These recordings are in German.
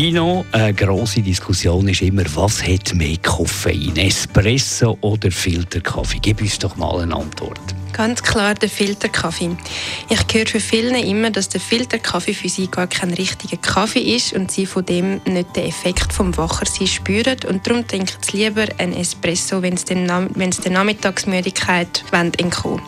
Nino, eine grosse Diskussion ist immer, was hat mehr Koffein? Espresso oder Filterkaffee? Gib uns doch mal eine Antwort. Ganz klar der Filterkaffee. Ich höre für viele immer, dass der Filterkaffee für sie gar kein richtiger Kaffee ist und sie von dem nicht den Effekt vom Wachersein spüren. Und darum trinken sie lieber einen Espresso, wenn sie, der Nachmittagsmüdigkeit entkommen.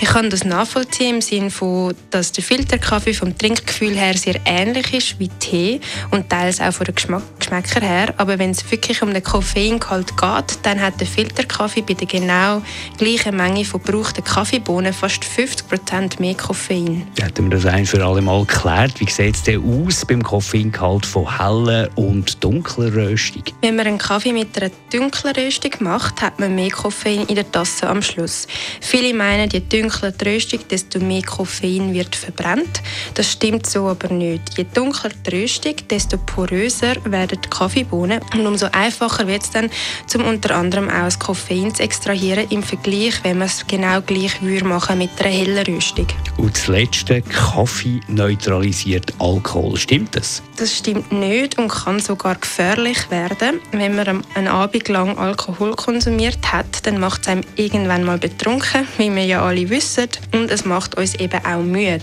Ich kann das nachvollziehen im Sinne von, dass der Filterkaffee vom Trinkgefühl her sehr ähnlich ist wie Tee und teils auch von den Geschmack Geschmäcker her, aber wenn es wirklich um den Koffeingehalt geht, dann hat der Filterkaffee bei der genau gleichen Menge von gebrauchten Kaffeebohnen fast 50% mehr Koffein. Hätten wir das ein für alle Mal geklärt. Wie sieht es denn aus beim Koffeingehalt von heller und dunkler Röstung? Wenn man einen Kaffee mit einer dunklen Röstung macht, hat man mehr Koffein in der Tasse am Schluss. Viele meinen, je dunkler die Röstung, desto mehr Koffein wird verbrannt. Das stimmt so aber nicht. Je dunkler die Röstung, desto poröser werden die Kaffeebohnen und umso einfacher wird es dann, zum unter anderem auch das Koffein zu extrahieren im Vergleich, wenn man es genau gleich gleich machen mit einer hellen Rüstung. Und das Letzte, Kaffee neutralisiert Alkohol. Stimmt das? Das stimmt nicht und kann sogar gefährlich werden. Wenn man einen Abend lang Alkohol konsumiert hat, dann macht es einem irgendwann mal betrunken, wie wir ja alle wissen. Und es macht uns eben auch müde.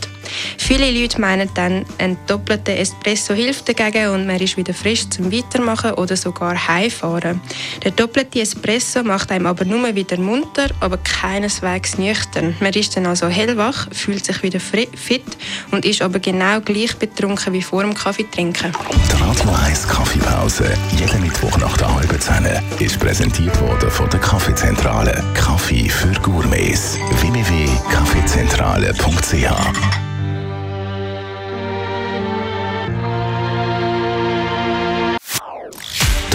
Viele Leute meinen dann, ein doppelter Espresso hilft dagegen und man ist wieder frisch zum Weitermachen oder sogar heimfahren. Der doppelte Espresso macht einem aber nur wieder munter, aber keineswegs nüchtern. Man ist dann also hellwach, fühlt sich wieder fit und ist aber genau gleich betrunken wie vor dem Kaffee trinken. Die Radio 1 Kaffeepause, jeden Mittwoch nach der halben Zehn, ist präsentiert worden von der Kaffeezentrale. Kaffee für Gourmets. www.kaffeezentrale.ch